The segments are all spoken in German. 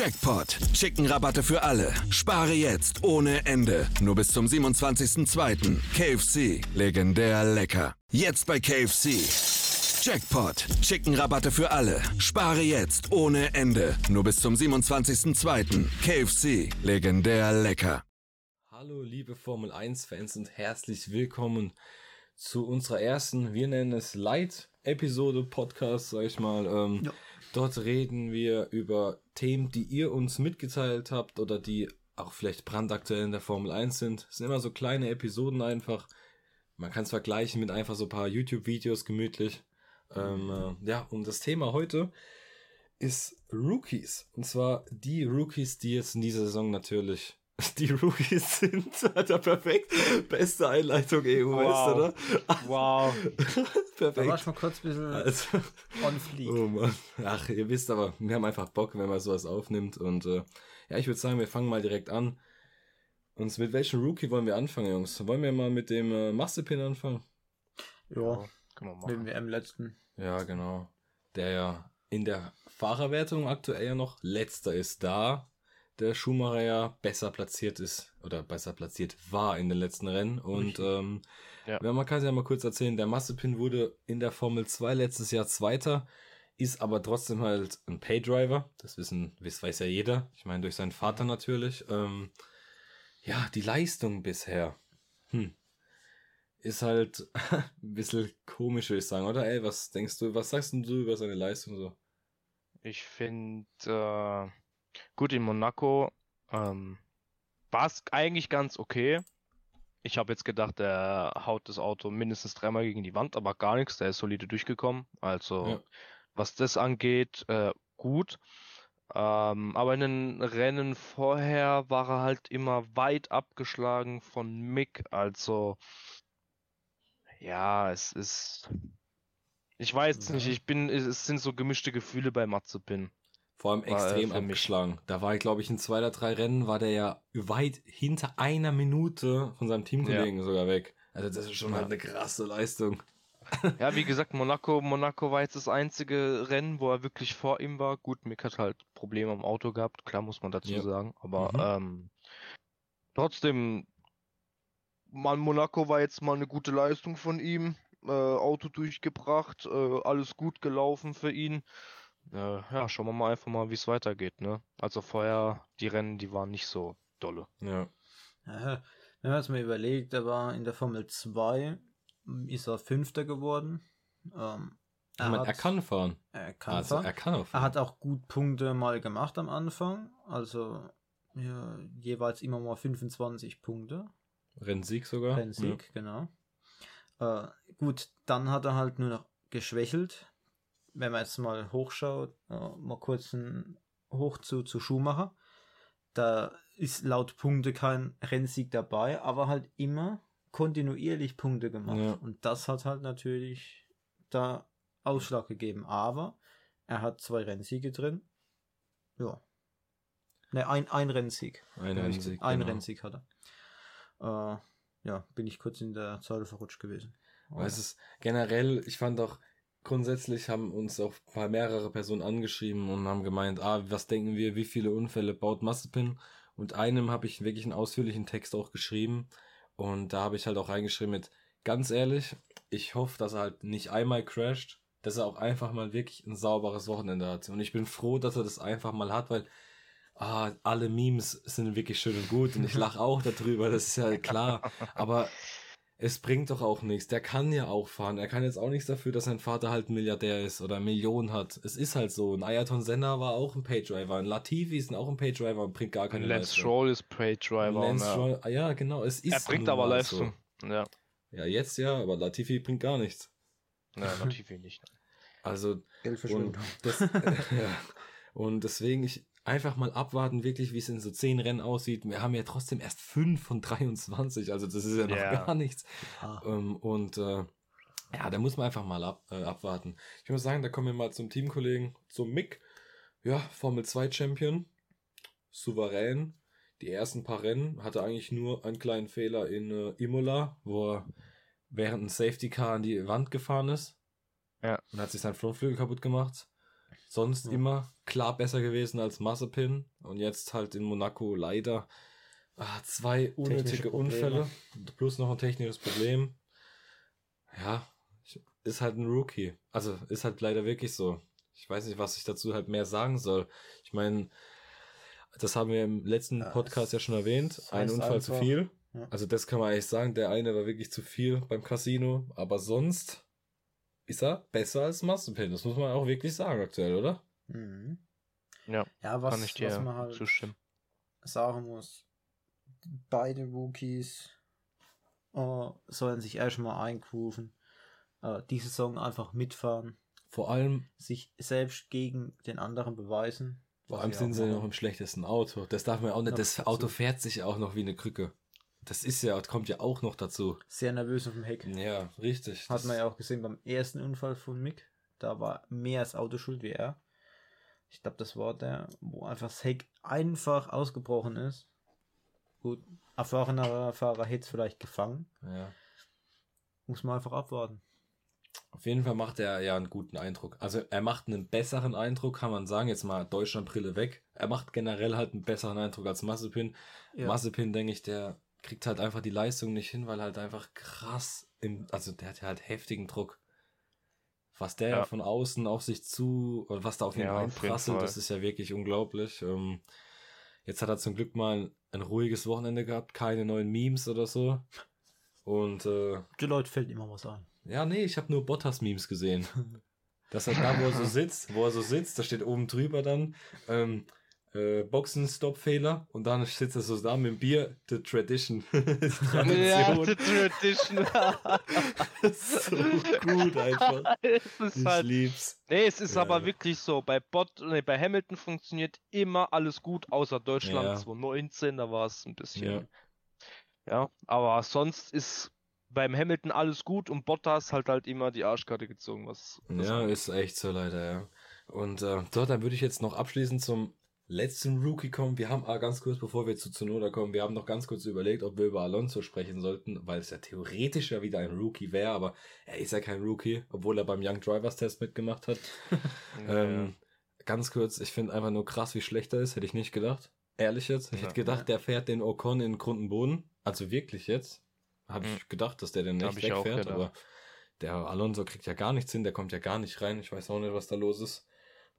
Jackpot. Chicken-Rabatte für alle. Spare jetzt ohne Ende. Nur bis zum 27.02. KFC. Legendär lecker. Jetzt bei KFC. Jackpot. Chicken-Rabatte für alle. Spare jetzt ohne Ende. Nur bis zum 27.02. KFC. Legendär lecker. Hallo liebe Formel 1 Fans und herzlich willkommen zu unserer ersten, wir nennen es Light-Episode Podcast, sag ich mal. Ähm, ja. Dort reden wir über Themen, die ihr uns mitgeteilt habt oder die auch vielleicht brandaktuell in der Formel 1 sind. Es sind immer so kleine Episoden einfach. Man kann es vergleichen mit einfach so ein paar YouTube-Videos gemütlich. Ähm, äh, ja, und das Thema heute ist Rookies. Und zwar die Rookies, die jetzt in dieser Saison natürlich die Rookies sind. Alter, perfekt. Beste Einleitung EU, wow. oder? Wow. perfekt. Da war schon kurz ein bisschen also, on fleek. Oh Mann. Ach, ihr wisst aber, wir haben einfach Bock, wenn man sowas aufnimmt. Und äh, ja, ich würde sagen, wir fangen mal direkt an. Und mit welchem Rookie wollen wir anfangen, Jungs? Wollen wir mal mit dem äh, Massepin anfangen? Ja, können wir machen. Mit dem WM-Letzten. Ja, genau. Der ja in der Fahrerwertung aktuell ja noch letzter ist da der Schumacher ja besser platziert ist oder besser platziert war in den letzten Rennen. Und ähm, ja. man kann es ja mal kurz erzählen, der Massepin wurde in der Formel 2 letztes Jahr Zweiter, ist aber trotzdem halt ein Paydriver. Das wissen, das weiß ja jeder. Ich meine, durch seinen Vater natürlich. Ähm, ja, die Leistung bisher. Hm. Ist halt ein bisschen komisch, würde ich sagen, oder? Ey, was denkst du, was sagst du über seine Leistung so? Ich finde, äh, Gut, in Monaco ähm, war es eigentlich ganz okay. Ich habe jetzt gedacht, er haut das Auto mindestens dreimal gegen die Wand, aber gar nichts. Der ist solide durchgekommen. Also ja. was das angeht, äh, gut. Ähm, aber in den Rennen vorher war er halt immer weit abgeschlagen von Mick. Also ja, es ist. Ich weiß ja. nicht, ich bin, es sind so gemischte Gefühle bei Matzepin. Vor allem extrem abgeschlagen. Da war, glaube ich, in zwei oder drei Rennen war der ja weit hinter einer Minute von seinem Teamkollegen ja. sogar weg. Also das ist schon ja. halt eine krasse Leistung. Ja, wie gesagt, Monaco, Monaco war jetzt das einzige Rennen, wo er wirklich vor ihm war. Gut, Mick hat halt Probleme am Auto gehabt, klar muss man dazu ja. sagen. Aber mhm. ähm, trotzdem, man, Monaco war jetzt mal eine gute Leistung von ihm. Äh, Auto durchgebracht, äh, alles gut gelaufen für ihn äh, ja, schauen wir mal einfach mal, wie es weitergeht, ne? Also vorher, die Rennen, die waren nicht so dolle. Ja. ja wenn man es mal überlegt, er war in der Formel 2, ist er Fünfter geworden. Ähm, er, ich meine, er kann fahren. Er kann also, fahren. Er kann auch fahren. Er hat auch gut Punkte mal gemacht am Anfang. Also ja, jeweils immer mal 25 Punkte. Rennsieg sogar. Rennsieg, ja. genau. Äh, gut, dann hat er halt nur noch geschwächelt wenn man jetzt mal hochschaut, mal kurz ein hoch zu, zu Schumacher, da ist laut Punkte kein Rennsieg dabei, aber halt immer kontinuierlich Punkte gemacht. Ja. Und das hat halt natürlich da Ausschlag gegeben. Aber er hat zwei Rennsiege drin. Ja. Ne, ein, ein Rennsieg. Ein Rennsieg. Ein genau. Rennsieg hat er. Äh, ja, bin ich kurz in der Zahl verrutscht gewesen. Weil es ist generell, ich fand auch, grundsätzlich haben uns auch mehrere Personen angeschrieben und haben gemeint, ah, was denken wir, wie viele Unfälle baut Massepin? Und einem habe ich wirklich einen ausführlichen Text auch geschrieben und da habe ich halt auch reingeschrieben mit, ganz ehrlich, ich hoffe, dass er halt nicht einmal crasht, dass er auch einfach mal wirklich ein sauberes Wochenende hat. Und ich bin froh, dass er das einfach mal hat, weil ah, alle Memes sind wirklich schön und gut und ich lache auch darüber, das ist ja klar. Aber es bringt doch auch nichts. Der kann ja auch fahren. Er kann jetzt auch nichts dafür, dass sein Vater halt ein Milliardär ist oder Millionen hat. Es ist halt so. Ein Ayrton Senna war auch ein Paydriver. Ein Latifi ist auch ein Paydriver und bringt gar keine Lance Leistung. Lance Stroll ist Paydriver. Lance ja. Stroll, ah, ja, genau. Es ist er bringt aber Leistung. So. Ja. Ja, jetzt ja, aber Latifi bringt gar nichts. Ja, Latifi nicht. Also, und, das, ja. und deswegen, ich, einfach mal abwarten, wirklich, wie es in so zehn Rennen aussieht. Wir haben ja trotzdem erst fünf von 23, also das ist ja noch Ja. gar nichts. Ah. Ähm, und äh, ja, da muss man einfach mal ab, äh, abwarten. Ich muss sagen, da kommen wir mal zum Teamkollegen, zum Mick. Ja, Formel 2 Champion. Souverän. Die ersten paar Rennen hatte eigentlich nur einen kleinen Fehler in äh, Imola, wo er während ein Safety Car an die Wand gefahren ist. Ja. Und hat sich sein Frontflügel kaputt gemacht. Sonst Ja. immer klar besser gewesen als Mazepin. Und jetzt halt in Monaco leider ah, zwei unnötige. Unfälle. Plus noch ein technisches Problem. Ja, ist halt ein Rookie. Also ist halt leider wirklich so. Ich weiß nicht, was ich dazu halt mehr sagen soll. Ich meine, das haben wir im letzten Ja, Podcast ja schon erwähnt. Ein Unfall zu einfach- viel. Ja. Also das kann man eigentlich sagen. Der eine war wirklich zu viel beim Casino. Aber sonst ist er besser als Mazepin. Das muss man auch wirklich sagen aktuell, oder? Mhm. Ja, Ja, was, kann ich dir was man halt zustimmen. sagen muss, beide Rookies äh, sollen sich erstmal eingrooven, äh, die Saison einfach mitfahren, Vor allem, sich selbst gegen den anderen beweisen. vor allem sind sie noch im schlechtesten Auto. Das darf man auch nicht. Das. Auto fährt sich auch noch wie eine Krücke. Das ist ja, kommt ja auch noch dazu. sehr nervös auf dem Heck. Ja, richtig. Hat man ja auch gesehen beim ersten Unfall von Mick. Da war mehr das Auto schuld wie er. Ich glaube, das war der, wo einfach das Heck einfach ausgebrochen ist. Gut, erfahrener Fahrer hätte es vielleicht gefangen. Ja. Muss man einfach abwarten. Auf jeden Fall macht er ja einen guten Eindruck. Also er macht einen besseren Eindruck, kann man sagen. Jetzt mal Deutschlandbrille weg. Er macht generell halt einen besseren Eindruck als Mazepin. Ja. Mazepin, denke ich, der kriegt halt einfach die Leistung nicht hin, weil halt einfach krass im, also der hat ja halt heftigen Druck. Was der Ja. von außen auf sich zu, oder was da auf ihn Ja, einprasselt, das ist ja wirklich unglaublich. Ähm, jetzt hat er zum Glück mal ein, ein ruhiges Wochenende gehabt, keine neuen Memes oder so. Und äh, Die Leute fällt immer was ein. ja, nee, ich habe nur Bottas-Memes gesehen. Dass er da, wo er so sitzt, wo er so sitzt, da steht oben drüber dann ähm, äh, Boxen-Stop-Fehler und dann sitzt er so da mit dem Bier, The Tradition. Ja, Tradition. the Tradition. so gut einfach. Ich halt, lieb's. nee, es ist Ja, aber ja. wirklich so. Bei Bot, nee, bei Hamilton funktioniert immer alles gut, außer Deutschland Ja. 2019, da war es ein bisschen. Ja. Ja. aber sonst ist beim Hamilton alles gut und Bottas halt halt immer die Arschkarte gezogen, was. das Ja, ist echt so leider, ja. Und äh, so, dann würde ich jetzt noch abschließend zum letzten Rookie kommen. Wir haben ah, ganz kurz, bevor wir zu Zunoda kommen, wir haben noch ganz kurz überlegt, ob wir über Alonso sprechen sollten, weil es ja theoretisch ja wieder ein Rookie wäre, aber er ist ja kein Rookie, obwohl er beim Young Drivers Test mitgemacht hat. Ja, Ähm, ganz kurz, ich finde einfach nur krass, wie schlecht er ist, hätte ich nicht gedacht. Ehrlich jetzt. Ich Ja. hätte gedacht, der fährt den Ocon in Grund und Boden. Also wirklich jetzt. Habe ich Mhm. gedacht, dass der den auch wegfährt, aber der Alonso kriegt ja gar nichts hin, der kommt ja gar nicht rein. Ich weiß auch nicht, was da los ist.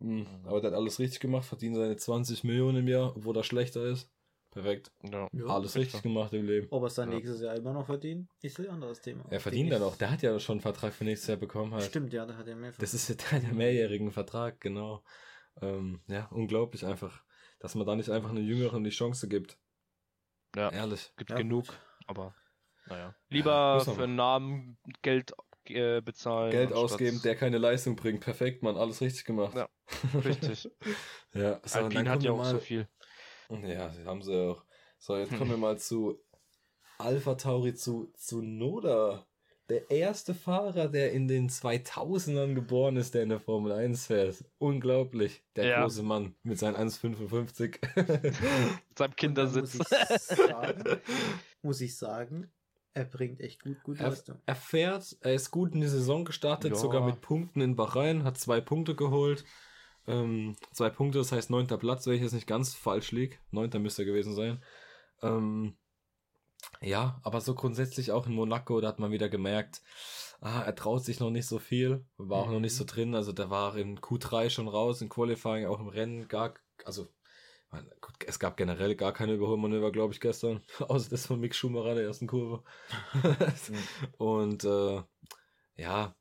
Mhm. Aber der hat alles richtig gemacht, verdient seine 20 Millionen im Jahr, obwohl er schlechter ist. Perfekt. ja. Ja, alles richtig gemacht im Leben. Ob er es dann Ja. nächstes Jahr immer noch verdient, ist ein anderes Thema. Er verdient dann auch. Der hat ja schon einen Vertrag für nächstes Jahr bekommen. Halt. Stimmt, ja, da hat er mehr Das ist ja der, mehrjährigen Vertrag, genau. Ähm, ja, unglaublich einfach, dass man da nicht einfach einen Jüngeren die Chance gibt. Ja. Ehrlich. Gibt Ja, genug, gut. aber naja. Lieber für einen Namen Geld äh, bezahlen. Geld ausgeben, der keine Leistung bringt. Perfekt, Mann, alles richtig gemacht. Ja, Richtig. ja, so, Alpine dann hat ja auch mal, so viel. Ja, haben sie auch. So, jetzt kommen wir mal zu Alpha Tauri, zu, zu Noda. Der erste Fahrer, der in den 2000ern geboren ist, der in der Formel 1 fährt. Unglaublich. Der Ja. große Mann mit seinen 1,55. Mit seinem Kindersitz. Muss ich, sagen, muss ich sagen, er bringt echt gut, gut Er, Leistung. er fährt, er ist gut in die Saison gestartet, Ja. sogar mit Punkten in Bahrain, hat zwei Punkte geholt. Ähm, zwei Punkte, das heißt neunter Platz, wenn ich jetzt nicht ganz falsch liege. Neunter müsste er gewesen sein. Ähm, ja, aber so grundsätzlich auch in Monaco, da hat man wieder gemerkt, ah, er traut sich noch nicht so viel, war auch noch nicht so drin, also der war in Q3 schon raus, in Qualifying, auch im Rennen gar, also es gab generell gar keine Überholmanöver, glaube ich, gestern, außer das von Mick Schumacher der ersten Kurve. Und äh, ja,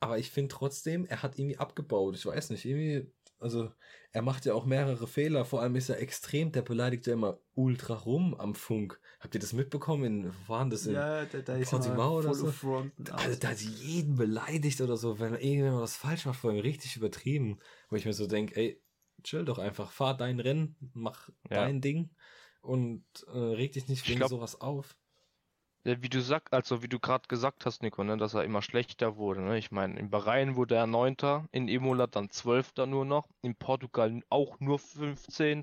aber ich finde trotzdem, er hat irgendwie abgebaut. Ich weiß nicht, irgendwie, also er macht ja auch mehrere Fehler. Vor allem ist er extrem, der beleidigt ja immer ultra rum am Funk. Habt ihr das mitbekommen? In, wo waren das? In, Ja, da, da ist er oder so? Fronten. also, da hat jeden beleidigt oder so, wenn irgendjemand was falsch macht, vor allem richtig übertrieben. Wo ich mir so denke, ey, chill doch einfach, fahr dein Rennen, mach Ja. dein Ding und äh, reg dich nicht Ich wegen glaub- sowas auf. Ja, wie du sag, also wie du gerade gesagt hast, Nico, ne, dass er immer schlechter wurde. Ne? Ich meine, in Bahrain wurde er Neunter, in Imola dann Zwölfter nur noch, in Portugal auch nur 15.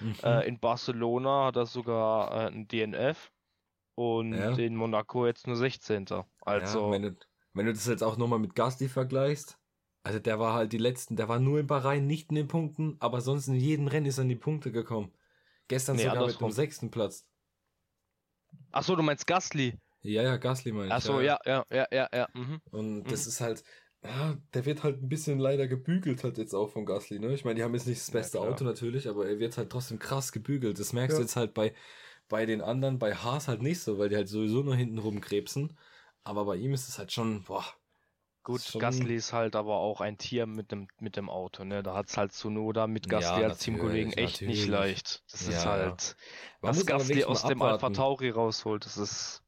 Mhm. Äh, in Barcelona hat er sogar äh, ein DNF und Ja. in Monaco jetzt nur 16. Also, ja, wenn, du, wenn du das jetzt auch nochmal mit Gasly vergleichst, also der war halt die letzten, der war nur in Bahrain nicht in den Punkten, aber sonst in jedem Rennen ist er in die Punkte gekommen. Gestern Nee, sogar mit dem sechsten Platz. ach so, du meinst Gasly? Ja, ja, Gasly meine ich. Ach so, ja, ja, ja, ja, ja. Mhm. Und das Mhm. ist halt, ja, der wird halt ein bisschen leider gebügelt halt jetzt auch von Gasly, ne? Ich meine, die haben jetzt nicht das Ja, beste klar. Auto natürlich, aber er wird halt trotzdem krass gebügelt. Das merkst du Ja. jetzt halt bei, bei den anderen, bei Haas halt nicht so, weil die halt sowieso nur hinten rumkrebsen. Aber bei ihm ist es halt schon, boah. Gut, Schon- Gasly ist halt aber auch ein Tier mit dem, mit dem Auto, ne? Da hat's halt Tsunoda mit Gasly Ja, als Teamkollegen echt nicht natürlich. leicht. Das ist Ja, halt, Man was Gasly aus dem Alpha. Tauri rausholt, das ist,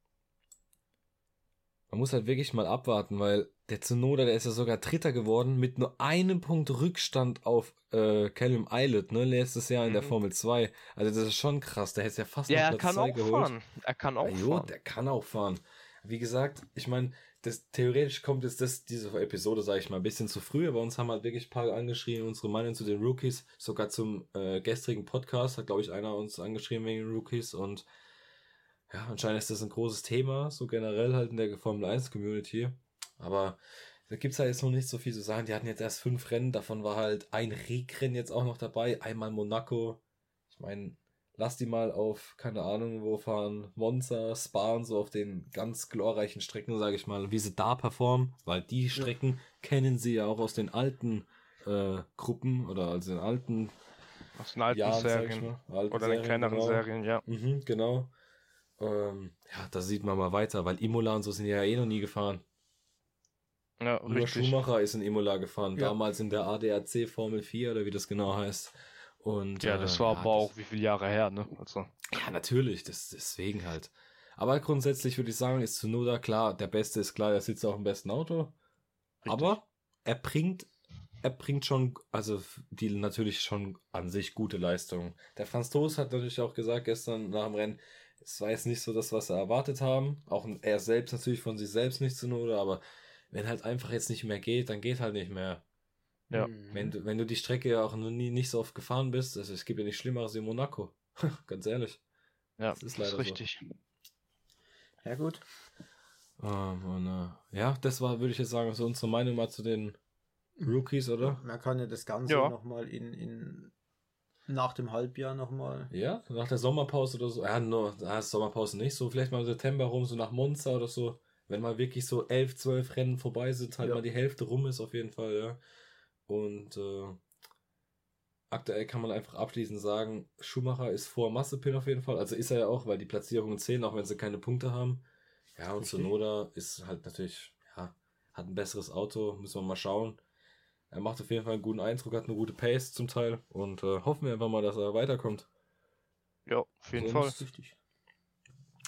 Man muss halt wirklich mal abwarten, weil der Tsunoda, der ist ja sogar Dritter geworden mit nur einem Punkt Rückstand auf äh, Callum Eilert, ne? Letztes Jahr in der Mhm. Formel 2. Also das ist schon krass. Der hätte es ja fast ja, noch er Platz kann 2 auch geholt. fahren. Er kann auch Ja, jo, fahren. der kann auch fahren. Wie gesagt, ich meine, das theoretisch kommt jetzt das, diese Episode, sage ich mal, ein bisschen zu früh, aber uns haben halt wirklich ein paar angeschrieben, unsere Meinung zu den Rookies, sogar zum äh, gestrigen Podcast, hat glaube ich einer uns angeschrieben wegen den Rookies und ja, anscheinend ist das ein großes Thema, so generell halt in der Formel 1 Community. Aber da gibt's halt jetzt noch nicht so viel zu sagen. Die hatten jetzt erst fünf Rennen, davon war halt ein Regrennen jetzt auch noch dabei, einmal Monaco. Ich meine, lass die mal auf, keine Ahnung, wo fahren, Monza, Spa und so auf den ganz glorreichen Strecken, sage ich mal, wie sie da performen, weil die Strecken kennen sie ja auch aus den alten äh, Gruppen oder aus den alten Aus den alten Jahren, Serien. mal. Alten Oder den Serien, kleineren genau. Serien, ja. Mhm, genau. Ähm, ja, da sieht man mal weiter, weil Imola und so sind ja eh noch nie gefahren. Ja, Nur richtig. Schumacher ist in Imola gefahren, Ja. damals in der ADAC Formel 4 oder wie das genau heißt. Und, Ja, das äh, war ja, aber auch wie viele Jahre her, ne? Also, Ja, natürlich, das, deswegen halt. Aber grundsätzlich würde ich sagen, ist Tsunoda klar, der Beste ist klar, er sitzt auch im besten Auto. Aber er bringt, er bringt schon, also die natürlich schon an sich gute Leistungen. Der Franz Toast hat natürlich auch gesagt gestern nach dem Rennen, es war jetzt nicht so das, was er erwartet haben. Auch er selbst natürlich von sich selbst nicht Tsunoda, aber wenn halt einfach jetzt nicht mehr geht, dann geht halt nicht mehr. Ja. Wenn du, wenn du die Strecke ja auch noch nie nicht so oft gefahren bist, also es gibt ja nichts Schlimmeres wie Monaco. Ganz ehrlich. ja, Das ist leider so. richtig. Ja, gut. Ähm, und, äh, ja, das war, würde ich jetzt sagen, so unsere Meinung mal zu den Rookies, oder? Man kann ja das Ganze Ja. nochmal in, in nach dem Halbjahr nochmal. Ja, nach der Sommerpause oder so. Ja, nur, ah, Sommerpause nicht, so vielleicht mal im September rum, so nach Monza oder so. Wenn mal wirklich so elf, zwölf Rennen vorbei sind, halt Ja. mal die Hälfte rum ist auf jeden Fall, ja. Und äh, aktuell kann man einfach abschließend sagen, Schumacher ist vor Massepin auf jeden Fall. Also ist er ja auch, weil die Platzierungen zählen, auch wenn sie keine Punkte haben. Ja, und Richtig. Sonoda ist halt natürlich, ja, hat ein besseres Auto, müssen wir mal schauen. Er macht auf jeden Fall einen guten Eindruck, hat eine gute Pace zum Teil und äh, hoffen wir einfach mal, dass er weiterkommt. Ja, auf jeden Fall. Richtig.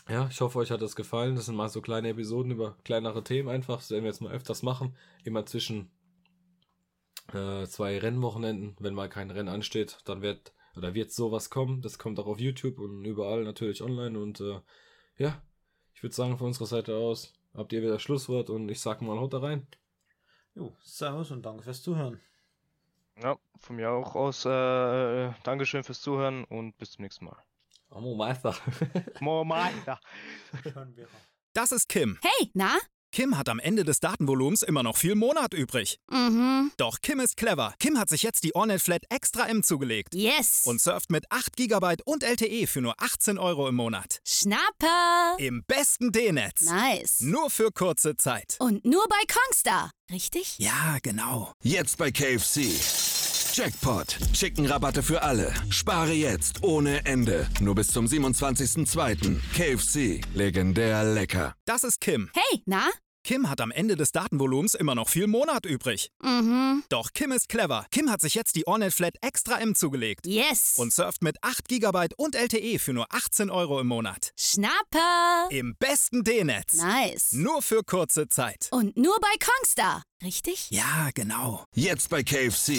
Ja, ich hoffe, euch hat das gefallen. Das sind mal so kleine Episoden über kleinere Themen einfach. Das werden wir jetzt mal öfters machen. Immer zwischen äh, zwei Rennwochenenden, wenn mal kein Rennen ansteht, dann wird oder wird sowas kommen. Das kommt auch auf YouTube und überall natürlich online. Und äh, ja, ich würde sagen, von unserer Seite aus habt ihr wieder das Schlusswort und ich sag mal, haut da rein. Jo, servus und danke fürs Zuhören. Ja, von mir auch aus. Äh, Dankeschön fürs Zuhören und bis zum nächsten Mal. Amo Meister. Schon wieder. Das ist Kim. Hey, na? Kim hat am Ende des Datenvolumens immer noch viel Monat übrig. Mhm. Doch Kim ist clever. Kim hat sich jetzt die Ornet Flat Extra M zugelegt. Yes. Und surft mit 8 GB und LTE für nur 18 Euro im Monat. Schnapper. Im besten D-Netz. Nice. Nur für kurze Zeit. Und nur bei Kongstar. Richtig? Ja, genau. Jetzt bei KFC. Jackpot. Chicken-Rabatte für alle. Spare jetzt ohne Ende. Nur bis zum 27.02. KFC. Legendär lecker. Das ist Kim. Hey, na? Kim hat am Ende des Datenvolumens immer noch viel Monat übrig. Mhm. Doch Kim ist clever. Kim hat sich jetzt die Ornet Flat Extra M zugelegt. Yes. Und surft mit 8 GB und LTE für nur 18 Euro im Monat. Schnapper. Im besten D-Netz. Nice. Nur für kurze Zeit. Und nur bei Kongstar. Richtig? Ja, genau. Jetzt bei KFC.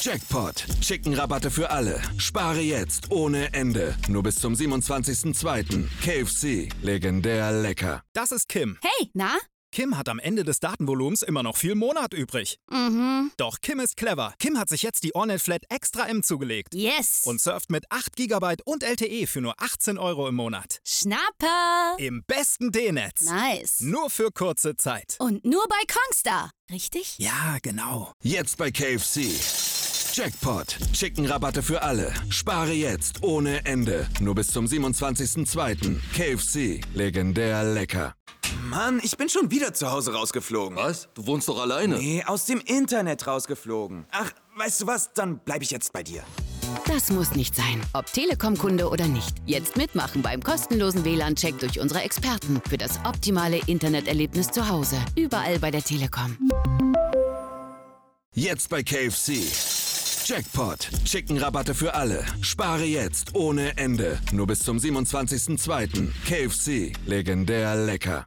Jackpot. Chicken-Rabatte für alle. Spare jetzt ohne Ende. Nur bis zum 27.02. KFC. Legendär lecker. Das ist Kim. Hey, na? Kim hat am Ende des Datenvolumens immer noch viel Monat übrig. Mhm. Doch Kim ist clever. Kim hat sich jetzt die Ornet Flat Extra M zugelegt. Yes. Und surft mit 8 GB und LTE für nur 18 Euro im Monat. Schnapper. Im besten D-Netz. Nice. Nur für kurze Zeit. Und nur bei Kongstar. Richtig? Ja, genau. Jetzt bei KFC. Jackpot. Chicken-Rabatte für alle. Spare jetzt ohne Ende. Nur bis zum 27.02. KFC. Legendär lecker. Mann, ich bin schon wieder zu Hause rausgeflogen. Was? Du wohnst doch alleine. Nee, aus dem Internet rausgeflogen. Ach, weißt du was? Dann bleib ich jetzt bei dir. Das muss nicht sein. Ob Telekom-Kunde oder nicht. Jetzt mitmachen beim kostenlosen WLAN-Check durch unsere Experten für das optimale Interneterlebnis zu Hause. Überall bei der Telekom. Jetzt bei KFC. Jackpot. Chicken-Rabatte für alle. Spare jetzt ohne Ende. Nur bis zum 27.02. KFC. Legendär lecker.